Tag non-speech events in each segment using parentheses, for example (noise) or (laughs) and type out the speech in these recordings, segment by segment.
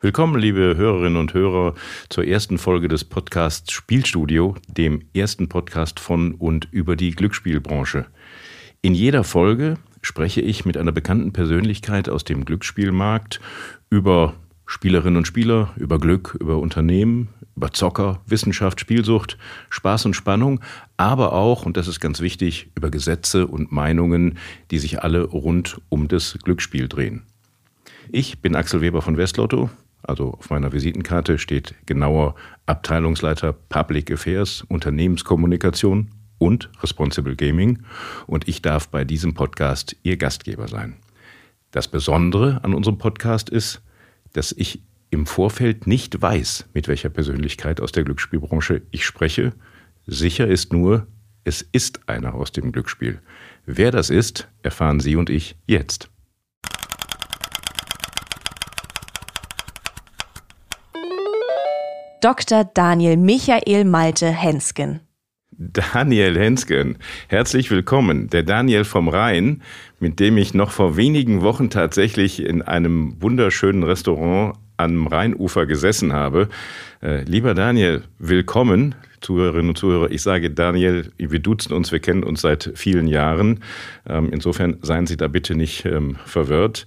Willkommen, liebe Hörerinnen und Hörer, zur ersten Folge des Podcasts Spielstudio, dem ersten Podcast von und über die Glücksspielbranche. In jeder Folge spreche ich mit einer bekannten Persönlichkeit aus dem Glücksspielmarkt über Spielerinnen und Spieler, über Glück, über Unternehmen, über Zocker, Wissenschaft, Spielsucht, Spaß und Spannung, aber auch, und das ist ganz wichtig, über Gesetze und Meinungen, die sich alle rund um das Glücksspiel drehen. Ich bin Axel Weber von Westlotto, also auf meiner Visitenkarte steht genauer Abteilungsleiter Public Affairs, Unternehmenskommunikation und Responsible Gaming. Und ich darf bei diesem Podcast Ihr Gastgeber sein. Das Besondere an unserem Podcast ist, dass ich im Vorfeld nicht weiß, mit welcher Persönlichkeit aus der Glücksspielbranche ich spreche. Sicher ist nur, es ist einer aus dem Glücksspiel. Wer das ist, erfahren Sie und ich jetzt. Dr. Daniel Michael Malte Hensken. Daniel Hensken, herzlich willkommen. Der Daniel vom Rhein, mit dem ich noch vor wenigen Wochen tatsächlich in einem wunderschönen Restaurant am Rheinufer gesessen habe. Äh, lieber Daniel, willkommen. Zuhörerinnen und Zuhörer, ich sage Daniel, wir duzen uns, wir kennen uns seit vielen Jahren. Ähm, insofern seien Sie da bitte nicht ähm, verwirrt.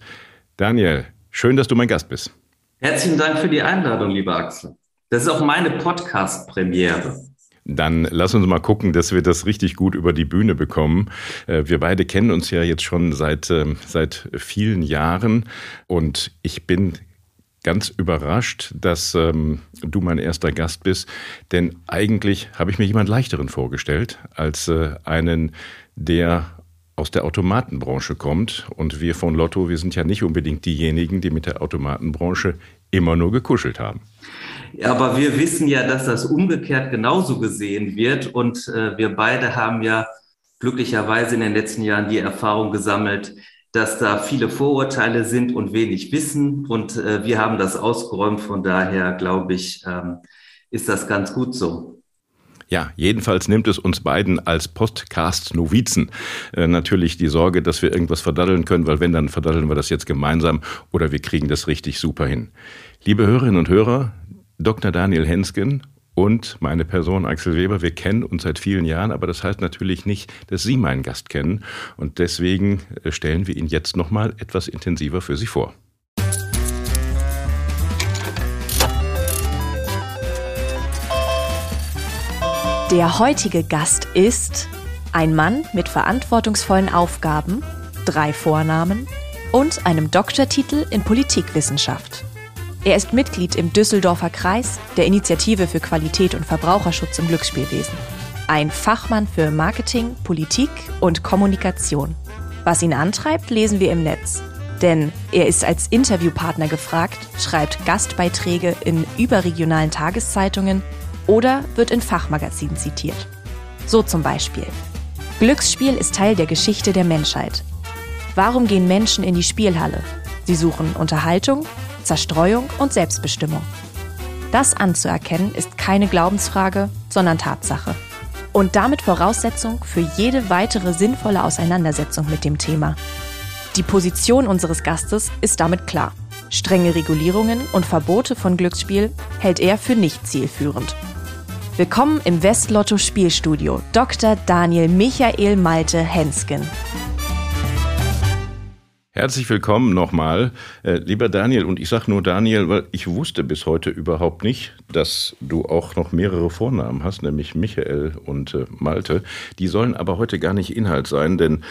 Daniel, schön, dass du mein Gast bist. Herzlichen Dank für die Einladung, lieber Axel. Das ist auch meine Podcast-Premiere. Dann lass uns mal gucken, dass wir das richtig gut über die Bühne bekommen. Äh, wir beide kennen uns ja jetzt schon seit, ähm, seit vielen Jahren und ich bin ganz überrascht, dass ähm, du mein erster Gast bist, denn eigentlich habe ich mir jemand leichteren vorgestellt als äh, einen, der aus der Automatenbranche kommt. Und wir von Lotto, wir sind ja nicht unbedingt diejenigen, die mit der Automatenbranche immer nur gekuschelt haben. Aber wir wissen ja, dass das umgekehrt genauso gesehen wird. Und äh, wir beide haben ja glücklicherweise in den letzten Jahren die Erfahrung gesammelt, dass da viele Vorurteile sind und wenig Wissen. Und äh, wir haben das ausgeräumt. Von daher glaube ich, ähm, ist das ganz gut so. Ja, jedenfalls nimmt es uns beiden als Podcast-Novizen äh, natürlich die Sorge, dass wir irgendwas verdaddeln können, weil wenn, dann verdaddeln wir das jetzt gemeinsam oder wir kriegen das richtig super hin. Liebe Hörerinnen und Hörer, Dr. Daniel Hensken und meine Person Axel Weber, wir kennen uns seit vielen Jahren, aber das heißt natürlich nicht, dass Sie meinen Gast kennen und deswegen äh, stellen wir ihn jetzt nochmal etwas intensiver für Sie vor. Der heutige Gast ist ein Mann mit verantwortungsvollen Aufgaben, drei Vornamen und einem Doktortitel in Politikwissenschaft. Er ist Mitglied im Düsseldorfer Kreis der Initiative für Qualität und Verbraucherschutz im Glücksspielwesen. Ein Fachmann für Marketing, Politik und Kommunikation. Was ihn antreibt, lesen wir im Netz. Denn er ist als Interviewpartner gefragt, schreibt Gastbeiträge in überregionalen Tageszeitungen oder wird in Fachmagazinen zitiert. So zum Beispiel. Glücksspiel ist Teil der Geschichte der Menschheit. Warum gehen Menschen in die Spielhalle? Sie suchen Unterhaltung, Zerstreuung und Selbstbestimmung. Das anzuerkennen ist keine Glaubensfrage, sondern Tatsache. Und damit Voraussetzung für jede weitere sinnvolle Auseinandersetzung mit dem Thema. Die Position unseres Gastes ist damit klar. Strenge Regulierungen und Verbote von Glücksspiel hält er für nicht zielführend. Willkommen im Westlotto Spielstudio, Dr. Daniel Michael Malte Hensken. Herzlich willkommen nochmal, äh, lieber Daniel. Und ich sage nur Daniel, weil ich wusste bis heute überhaupt nicht, dass du auch noch mehrere Vornamen hast, nämlich Michael und äh, Malte. Die sollen aber heute gar nicht Inhalt sein, denn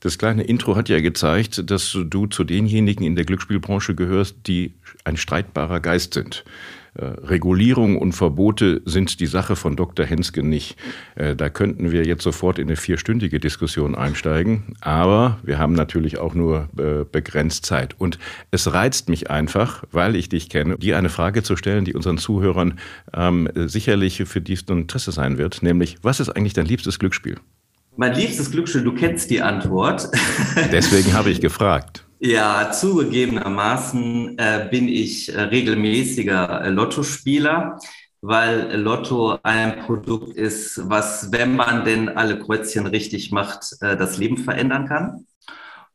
das kleine Intro hat ja gezeigt, dass du zu denjenigen in der Glücksspielbranche gehörst, die ein streitbarer Geist sind. Äh, Regulierung und Verbote sind die Sache von Dr. Henske nicht. Äh, da könnten wir jetzt sofort in eine vierstündige Diskussion einsteigen, aber wir haben natürlich auch nur äh, begrenzt Zeit. Und es reizt mich einfach, weil ich dich kenne, dir eine Frage zu stellen, die unseren Zuhörern ähm, sicherlich für dies ein Interesse sein wird, nämlich, was ist eigentlich dein liebstes Glücksspiel? Mein liebstes Glücksspiel, du kennst die Antwort. Deswegen habe ich gefragt. Ja, zugegebenermaßen äh, bin ich äh, regelmäßiger äh, Lottospieler, weil Lotto ein Produkt ist, was, wenn man denn alle Kreuzchen richtig macht, äh, das Leben verändern kann.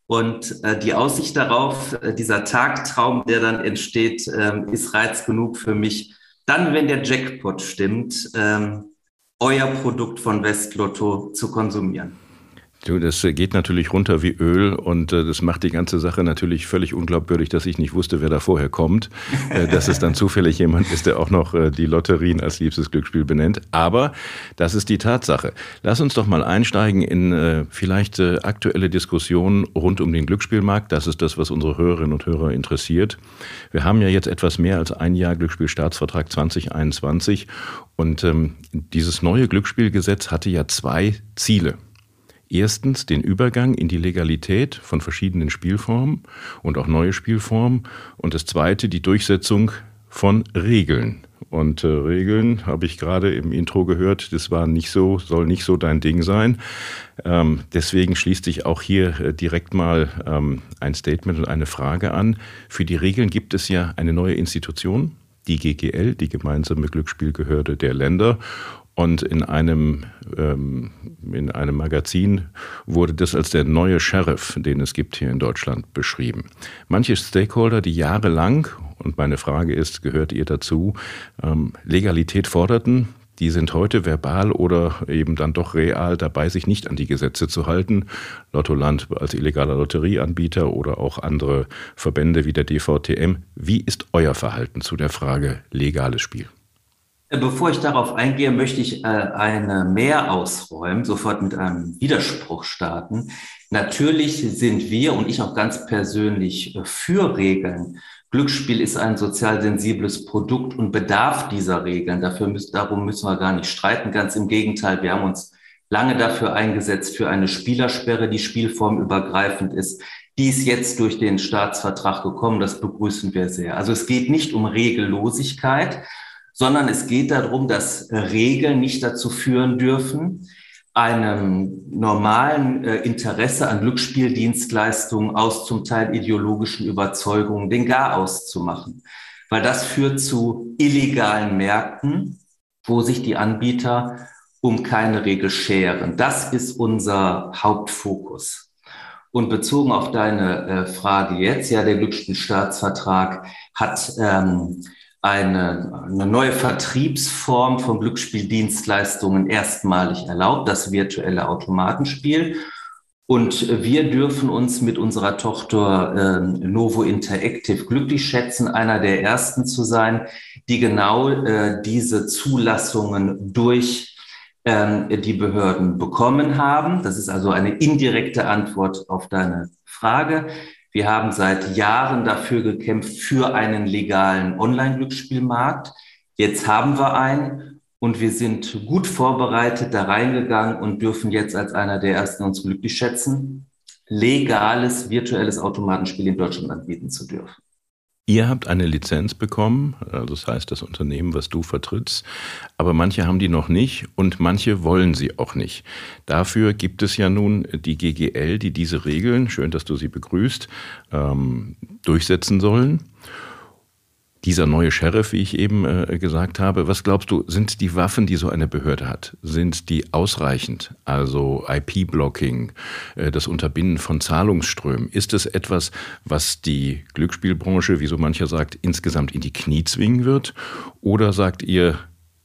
Und äh, die Aussicht darauf, dieser Tagtraum, der dann entsteht, ähm, ist Reiz genug für mich. Dann, wenn der Jackpot stimmt, ähm, euer Produkt von Westlotto zu konsumieren. Du, das äh, geht natürlich runter wie Öl und äh, das macht die ganze Sache natürlich völlig unglaubwürdig, dass ich nicht wusste, wer da vorher kommt, äh, dass es dann (laughs) zufällig jemand ist, der auch noch äh, die Lotterien als liebstes Glücksspiel benennt. Aber das ist die Tatsache. Lass uns doch mal einsteigen in äh, vielleicht äh, aktuelle Diskussionen rund um den Glücksspielmarkt. Das ist das, was unsere Hörerinnen und Hörer interessiert. Wir haben ja jetzt etwas mehr als ein Jahr Glücksspielstaatsvertrag 2021 und ähm, dieses neue Glücksspielgesetz hatte ja zwei Ziele. Erstens den Übergang in die Legalität von verschiedenen Spielformen und auch neue Spielformen. Und das Zweite die Durchsetzung von Regeln. Und äh, Regeln habe ich gerade im Intro gehört, das war nicht so, soll nicht so dein Ding sein. Ähm, deswegen schließt sich auch hier äh, direkt mal ähm, ein Statement und eine Frage an. Für die Regeln gibt es ja eine neue Institution, die GGL, die gemeinsame Glücksspielgehörde der Länder. Und in einem, ähm, in einem Magazin wurde das als der neue Sheriff, den es gibt hier in Deutschland, beschrieben. Manche Stakeholder, die jahrelang, und meine Frage ist, gehört ihr dazu, ähm, Legalität forderten, die sind heute verbal oder eben dann doch real dabei, sich nicht an die Gesetze zu halten. Lottoland als illegaler Lotterieanbieter oder auch andere Verbände wie der DVTM. Wie ist euer Verhalten zu der Frage legales Spiel? Äh, bevor ich darauf eingehe, möchte ich äh, eine mehr ausräumen, sofort mit einem Widerspruch starten. Natürlich sind wir und ich auch ganz persönlich äh, für Regeln. Glücksspiel ist ein sozial sensibles Produkt und bedarf dieser Regeln. Dafür müssen, darum müssen wir gar nicht streiten. Ganz im Gegenteil, wir haben uns lange dafür eingesetzt für eine Spielersperre, die spielformübergreifend ist. Die ist jetzt durch den Staatsvertrag gekommen. Das begrüßen wir sehr. Also es geht nicht um Regellosigkeit, sondern es geht darum, dass Regeln nicht dazu führen dürfen, einem normalen äh, Interesse an Glücksspieldienstleistungen aus zum Teil ideologischen Überzeugungen den Garaus zu machen. Weil das führt zu illegalen Märkten, wo sich die Anbieter um keine Regel scheren. Das ist unser Hauptfokus. Und bezogen auf deine äh, Frage jetzt, ja, der Glücksspielstaatsvertrag hat ähm, eine, eine neue Vertriebsform von Glücksspieldienstleistungen erstmalig erlaubt, das virtuelle Automatenspiel. Und wir dürfen uns mit unserer Tochter äh, Novo Interactive glücklich schätzen, einer der ersten zu sein, die genau äh, diese Zulassungen durch äh, die Behörden bekommen haben. Das ist also eine indirekte Antwort auf deine Frage. Wir haben seit Jahren dafür gekämpft, für einen legalen Online-Glücksspielmarkt. Jetzt haben wir einen und wir sind gut vorbereitet da reingegangen und dürfen jetzt als einer der ersten uns glücklich schätzen, legales virtuelles Automatenspiel in Deutschland anbieten zu dürfen. Ihr habt eine Lizenz bekommen, also das heißt das Unternehmen, was du vertrittst, aber manche haben die noch nicht und manche wollen sie auch nicht. Dafür gibt es ja nun die GGL, die diese Regeln, schön, dass du sie begrüßt, ähm, durchsetzen sollen dieser neue Sheriff, wie ich eben äh, gesagt habe, was glaubst du, sind die Waffen, die so eine Behörde hat, sind die ausreichend? Also IP-Blocking, äh, das Unterbinden von Zahlungsströmen. Ist es etwas, was die Glücksspielbranche, wie so mancher sagt, insgesamt in die Knie zwingen wird? Oder sagt ihr,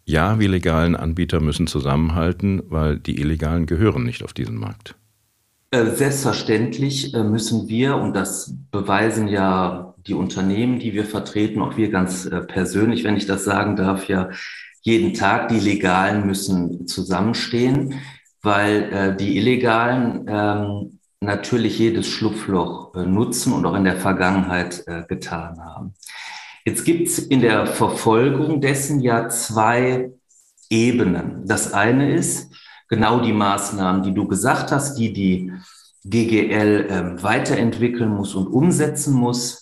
ja, wir legalen Anbieter müssen zusammenhalten, weil die Illegalen gehören nicht auf diesen Markt? Äh, selbstverständlich äh, müssen wir, und das beweisen ja die Unternehmen, die wir vertreten, auch wir ganz äh, persönlich, wenn ich das sagen darf, ja jeden Tag, die Legalen müssen zusammenstehen, weil die Illegalen ähm, natürlich jedes Schlupfloch nutzen und auch in der Vergangenheit getan haben. Jetzt gibt es in der Verfolgung dessen ja zwei Ebenen. Das eine ist genau die Maßnahmen, die du gesagt hast, die die GGL äh, weiterentwickeln muss und umsetzen muss.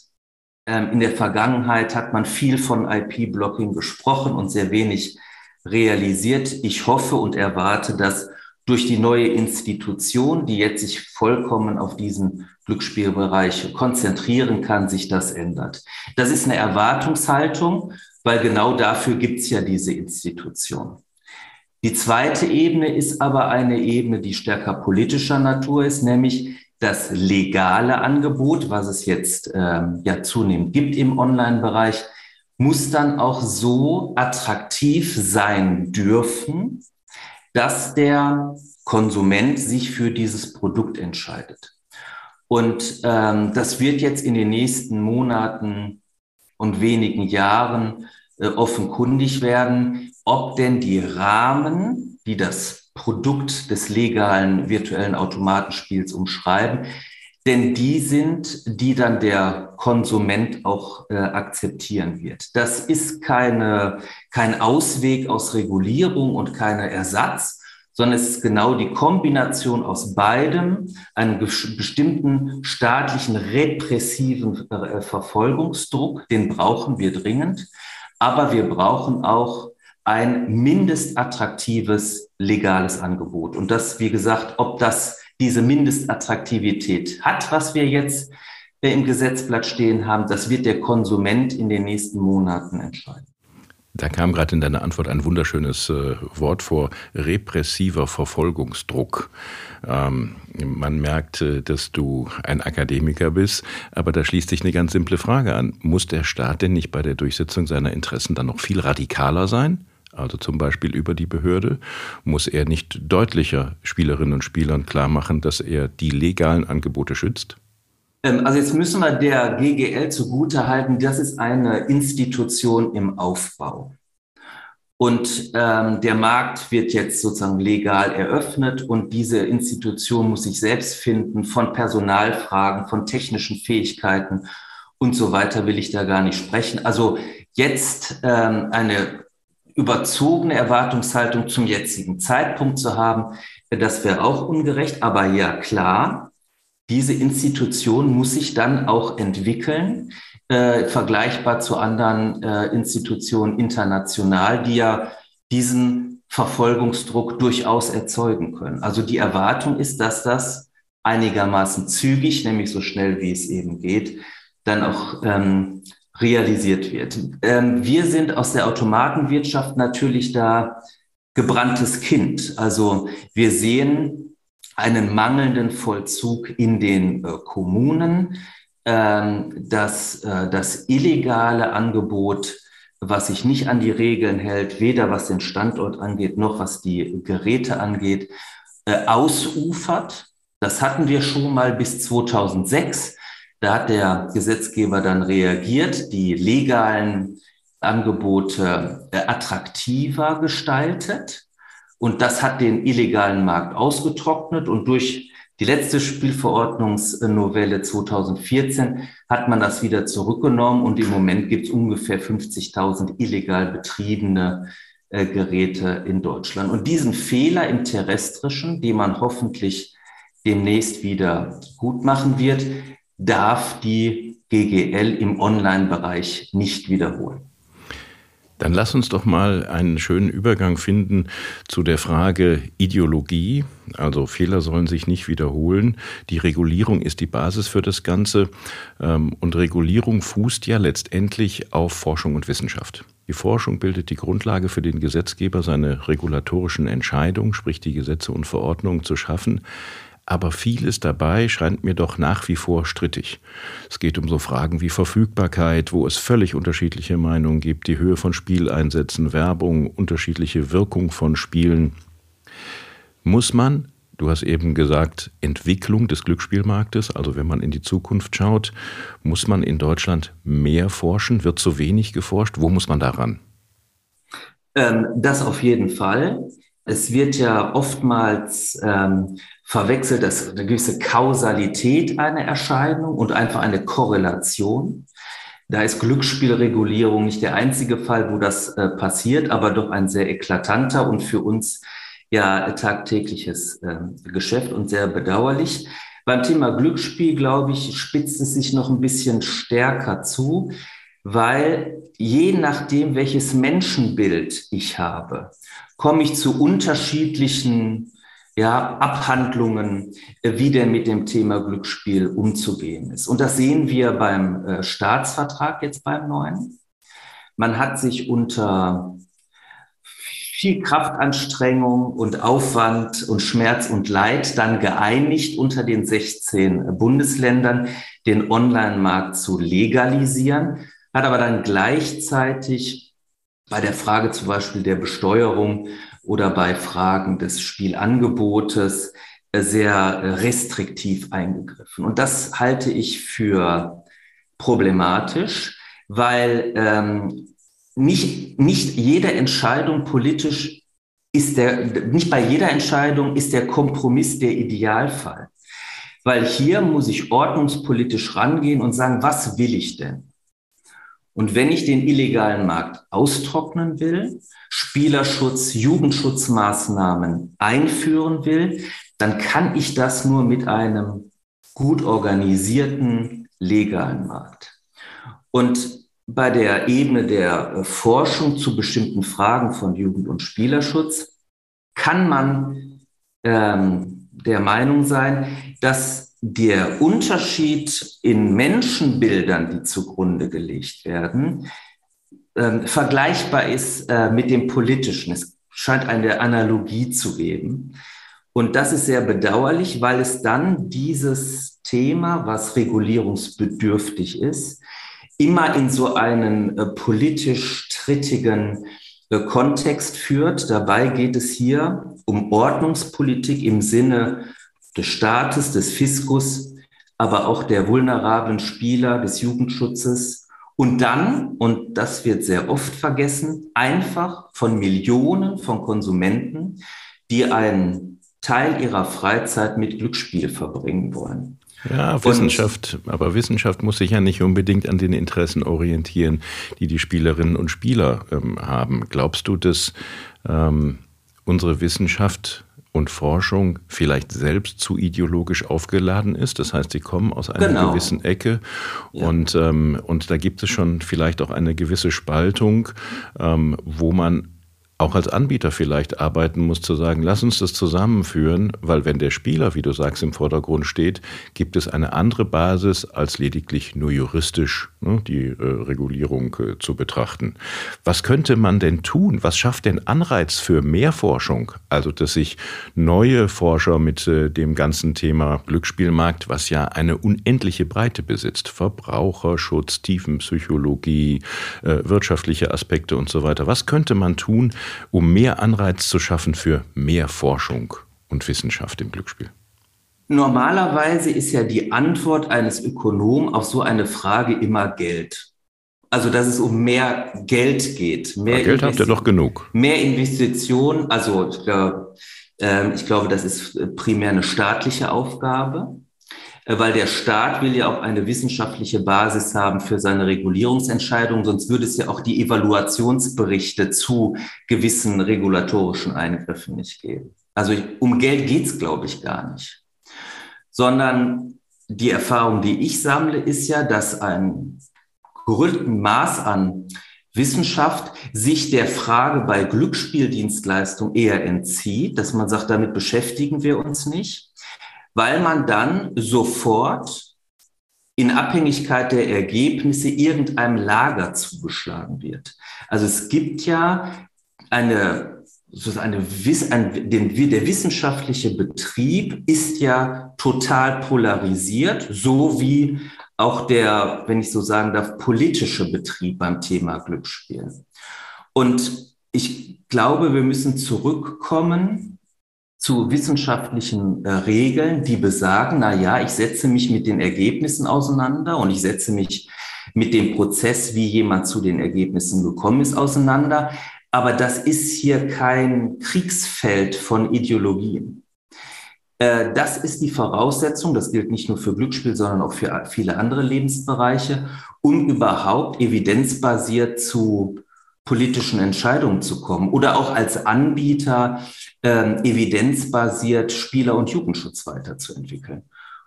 Ähm, in der Vergangenheit hat man viel von IP-Blocking gesprochen und sehr wenig realisiert. Ich hoffe und erwarte, dass durch die neue Institution, die jetzt sich vollkommen auf diesen Glücksspielbereich konzentrieren kann, sich das ändert. Das ist eine Erwartungshaltung, weil genau dafür gibt es ja diese Institution. Die zweite Ebene ist aber eine Ebene, die stärker politischer Natur ist, nämlich das legale Angebot, was es jetzt ähm, ja zunehmend gibt im Online-Bereich, muss dann auch so attraktiv sein dürfen, dass der Konsument sich für dieses Produkt entscheidet. Und ähm, das wird jetzt in den nächsten Monaten und wenigen Jahren äh, offenkundig werden, ob denn die Rahmen, die das Produkt des legalen virtuellen Automatenspiels umschreiben, denn die sind, die dann der Konsument auch äh, akzeptieren wird. Das ist keine, kein Ausweg aus Regulierung und keiner Ersatz, sondern es ist genau die Kombination aus beidem, einem bestimmten staatlichen repressiven äh, Verfolgungsdruck, den brauchen wir dringend, aber wir brauchen auch ein mindestattraktives legales Angebot. Und das, wie gesagt, ob das diese Mindestattraktivität hat, was wir jetzt äh, im Gesetzblatt stehen haben, das wird der Konsument in den nächsten Monaten entscheiden. Da kam gerade in deiner Antwort ein wunderschönes äh, Wort vor, repressiver Verfolgungsdruck. Ähm, man merkt, äh, dass du ein Akademiker bist, aber da schließt sich eine ganz simple Frage an. Muss der Staat denn nicht bei der Durchsetzung seiner Interessen dann noch viel radikaler sein? Also zum Beispiel über die Behörde, muss er nicht deutlicher Spielerinnen und Spielern klar machen, dass er die legalen Angebote schützt? Ähm, also jetzt müssen wir der GGL zugutehalten, das ist eine Institution im Aufbau. Und ähm, der Markt wird jetzt sozusagen legal eröffnet und diese Institution muss sich selbst finden von Personalfragen, von technischen Fähigkeiten und so weiter will ich da gar nicht sprechen. Also jetzt ähm, eine überzogene Erwartungshaltung zum jetzigen Zeitpunkt zu haben, das wäre auch ungerecht. Aber ja, klar, diese Institution muss sich dann auch entwickeln, äh, vergleichbar zu anderen äh, Institutionen international, die ja diesen Verfolgungsdruck durchaus erzeugen können. Also die Erwartung ist, dass das einigermaßen zügig, nämlich so schnell wie es eben geht, dann auch ähm, realisiert wird. Ähm, wir sind aus der Automatenwirtschaft natürlich da gebranntes Kind. Also wir sehen einen mangelnden Vollzug in den äh, Kommunen, ähm, dass äh, das illegale Angebot, was sich nicht an die Regeln hält, weder was den Standort angeht, noch was die Geräte angeht, äh, ausufert. Das hatten wir schon mal bis 2006. Da hat der Gesetzgeber dann reagiert, die legalen Angebote äh, attraktiver gestaltet. Und das hat den illegalen Markt ausgetrocknet. Und durch die letzte Spielverordnungsnovelle 2014 hat man das wieder zurückgenommen. Und im Moment gibt es ungefähr 50.000 illegal betriebene äh, Geräte in Deutschland. Und diesen Fehler im terrestrischen, den man hoffentlich demnächst wieder gut machen wird, darf die GGL im Online-Bereich nicht wiederholen. Dann lass uns doch mal einen schönen Übergang finden zu der Frage Ideologie. Also Fehler sollen sich nicht wiederholen. Die Regulierung ist die Basis für das Ganze. Ähm, und Regulierung fußt ja letztendlich auf Forschung und Wissenschaft. Die Forschung bildet die Grundlage für den Gesetzgeber, seine regulatorischen Entscheidungen, sprich die Gesetze und Verordnungen zu schaffen aber vieles dabei scheint mir doch nach wie vor strittig. Es geht um so Fragen wie Verfügbarkeit, wo es völlig unterschiedliche Meinungen gibt, die Höhe von Spieleinsätzen, Werbung, unterschiedliche Wirkung von Spielen. Muss man, du hast eben gesagt, Entwicklung des Glücksspielmarktes, also wenn man in die Zukunft schaut, muss man in Deutschland mehr forschen? Wird zu wenig geforscht? Wo muss man daran? Ähm, das auf jeden Fall. Es wird ja oftmals ähm, verwechselt, dass eine gewisse Kausalität einer Erscheinung und einfach eine Korrelation. Da ist Glücksspielregulierung nicht der einzige Fall, wo das äh, passiert, aber doch ein sehr eklatanter und für uns ja tagtägliches äh, Geschäft und sehr bedauerlich. Beim Thema Glücksspiel, glaube ich, spitzt es sich noch ein bisschen stärker zu, weil je nachdem, welches Menschenbild ich habe, komme ich zu unterschiedlichen ja, Abhandlungen, äh, wie denn mit dem Thema Glücksspiel umzugehen ist. Und das sehen wir beim äh, Staatsvertrag jetzt beim neuen. Man hat sich unter viel Kraftanstrengung und Aufwand und Schmerz und Leid dann geeinigt unter den 16 Bundesländern, den Online-Markt zu legalisieren, hat aber dann gleichzeitig bei der Frage zum Beispiel der Besteuerung oder bei Fragen des Spielangebotes sehr restriktiv eingegriffen. Und das halte ich für problematisch, weil ähm, nicht, nicht jede Entscheidung politisch ist der, nicht bei jeder Entscheidung ist der Kompromiss der Idealfall. Weil hier muss ich ordnungspolitisch rangehen und sagen, was will ich denn? Und wenn ich den illegalen Markt austrocknen will, Spielerschutz, Jugendschutzmaßnahmen einführen will, dann kann ich das nur mit einem gut organisierten legalen Markt. Und bei der Ebene der äh, Forschung zu bestimmten Fragen von Jugend- und Spielerschutz kann man ähm, der Meinung sein, dass der Unterschied in Menschenbildern, die zugrunde gelegt werden, äh, vergleichbar ist äh, mit dem politischen. Es scheint eine Analogie zu geben. Und das ist sehr bedauerlich, weil es dann dieses Thema, was regulierungsbedürftig ist, immer in so einen äh, politisch strittigen äh, Kontext führt. Dabei geht es hier um Ordnungspolitik im Sinne des Staates, des Fiskus, aber auch der vulnerablen Spieler, des Jugendschutzes. Und dann, und das wird sehr oft vergessen, einfach von Millionen von Konsumenten, die einen Teil ihrer Freizeit mit Glücksspiel verbringen wollen. Ja, Wissenschaft, und, aber Wissenschaft muss sich ja nicht unbedingt an den Interessen orientieren, die die Spielerinnen und Spieler ähm, haben. Glaubst du, dass ähm, unsere Wissenschaft und Forschung vielleicht selbst zu ideologisch aufgeladen ist. Das heißt, sie kommen aus einer genau. gewissen Ecke ja. und, ähm, und da gibt es schon vielleicht auch eine gewisse Spaltung, ähm, wo man auch als Anbieter vielleicht arbeiten muss, zu sagen, lass uns das zusammenführen, weil wenn der Spieler, wie du sagst, im Vordergrund steht, gibt es eine andere Basis, als lediglich nur juristisch ne, die äh, Regulierung äh, zu betrachten. Was könnte man denn tun? Was schafft denn Anreiz für mehr Forschung? Also, dass sich neue Forscher mit äh, dem ganzen Thema Glücksspielmarkt, was ja eine unendliche Breite besitzt, Verbraucherschutz, Tiefenpsychologie, äh, wirtschaftliche Aspekte und so weiter, was könnte man tun, um mehr Anreiz zu schaffen für mehr Forschung und Wissenschaft im Glücksspiel? Normalerweise ist ja die Antwort eines Ökonomen auf so eine Frage immer Geld. Also, dass es um mehr Geld geht. Mehr Geld habt ihr doch genug. Mehr Investitionen. Also, ich glaube, äh, ich glaube, das ist primär eine staatliche Aufgabe. Äh, weil der Staat will ja auch eine wissenschaftliche Basis haben für seine Regulierungsentscheidungen, sonst würde es ja auch die Evaluationsberichte zu gewissen regulatorischen Eingriffen nicht geben. Also um Geld geht's, glaube ich, gar nicht, sondern die Erfahrung, die ich sammle, ist ja, dass ein gerüllten Maß an Wissenschaft sich der Frage bei Glücksspieldienstleistung eher entzieht, dass man sagt, damit beschäftigen wir uns nicht weil man dann sofort in Abhängigkeit der Ergebnisse irgendeinem Lager zugeschlagen wird. Also es gibt ja eine, eine, ein, den, der wissenschaftliche Betrieb ist ja total polarisiert, so wie auch der, wenn ich so sagen darf, politische Betrieb beim Thema Glücksspiel. Und ich glaube, wir müssen zurückkommen zu wissenschaftlichen äh, Regeln, die besagen, na ja, ich setze mich mit den Ergebnissen auseinander und ich setze mich mit dem Prozess, wie jemand zu den Ergebnissen gekommen ist, auseinander. Aber das ist hier kein Kriegsfeld von Ideologien. Äh, das ist die Voraussetzung, das gilt nicht nur für Glücksspiel, sondern auch für viele andere Lebensbereiche, um überhaupt evidenzbasiert zu politischen Entscheidungen zu kommen oder auch als Anbieter äh, evidenzbasiert Spieler- und Jugendschutz weiterzuentwickeln.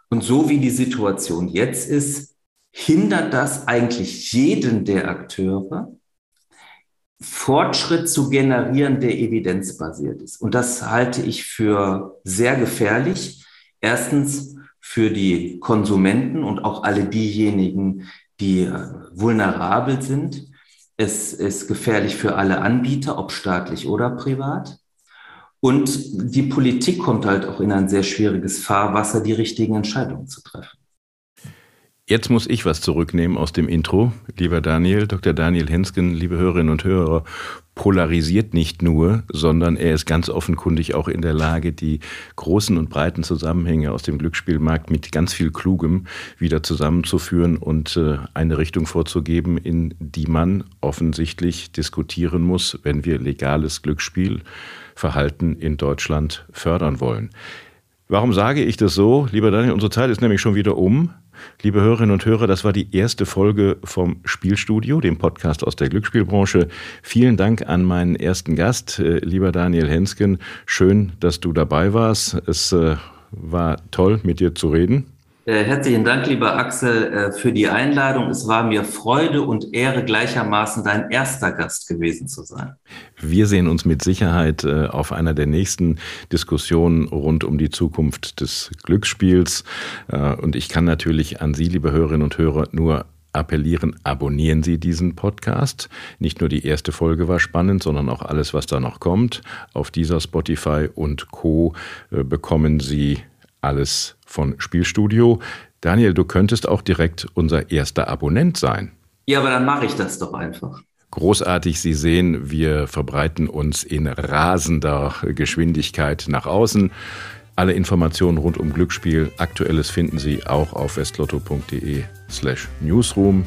Und so wie die Situation jetzt ist, hindert das eigentlich jeden der Akteure, Fortschritt zu generieren, der evidenzbasiert ist. Und das halte ich für sehr gefährlich. Erstens für die Konsumenten und auch alle diejenigen, die äh, vulnerabel sind. Es ist gefährlich für alle Anbieter, ob staatlich oder privat. Und die Politik kommt halt auch in ein sehr schwieriges Fahrwasser, die richtigen Entscheidungen zu treffen. Jetzt muss ich was zurücknehmen aus dem Intro. Lieber Daniel, Dr. Daniel Hensken, liebe Hörerinnen und Hörer, polarisiert nicht nur, sondern er ist ganz offenkundig auch in der Lage, die großen und breiten Zusammenhänge aus dem Glücksspielmarkt mit ganz viel Klugem wieder zusammenzuführen und äh, eine Richtung vorzugeben, in die man offensichtlich diskutieren muss, wenn wir legales Glücksspielverhalten in Deutschland fördern wollen. Warum sage ich das so? Lieber Daniel, unsere Zeit ist nämlich schon wieder um. Liebe Hörerinnen und Hörer, das war die erste Folge vom Spielstudio, dem Podcast aus der Glücksspielbranche. Vielen Dank an meinen ersten Gast, äh, lieber Daniel Hensken. Schön, dass du dabei warst. Es äh, war toll, mit dir zu reden. Äh, herzlichen Dank, lieber Axel, äh, für die Einladung. Es war mir Freude und Ehre gleichermaßen dein erster Gast gewesen zu sein. Wir sehen uns mit Sicherheit äh, auf einer der nächsten Diskussionen rund um die Zukunft des Glücksspiels. Und ich kann natürlich an Sie, liebe Hörerinnen und Hörer, nur appellieren, abonnieren Sie diesen Podcast. Nicht nur die erste Folge war spannend, sondern auch alles, was da noch kommt. Auf dieser Spotify und Co bekommen Sie alles von Spielstudio. Daniel, du könntest auch direkt unser erster Abonnent sein. Ja, aber dann mache ich das doch einfach. Großartig, Sie sehen, wir verbreiten uns in rasender Geschwindigkeit nach außen. Alle Informationen rund um Glücksspiel, aktuelles finden Sie auch auf westlotto.de slash newsroom.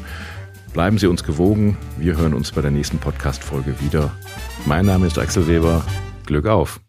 Bleiben Sie uns gewogen. Wir hören uns bei der nächsten Podcast-Folge wieder. Mein Name ist Axel Weber. Glück auf!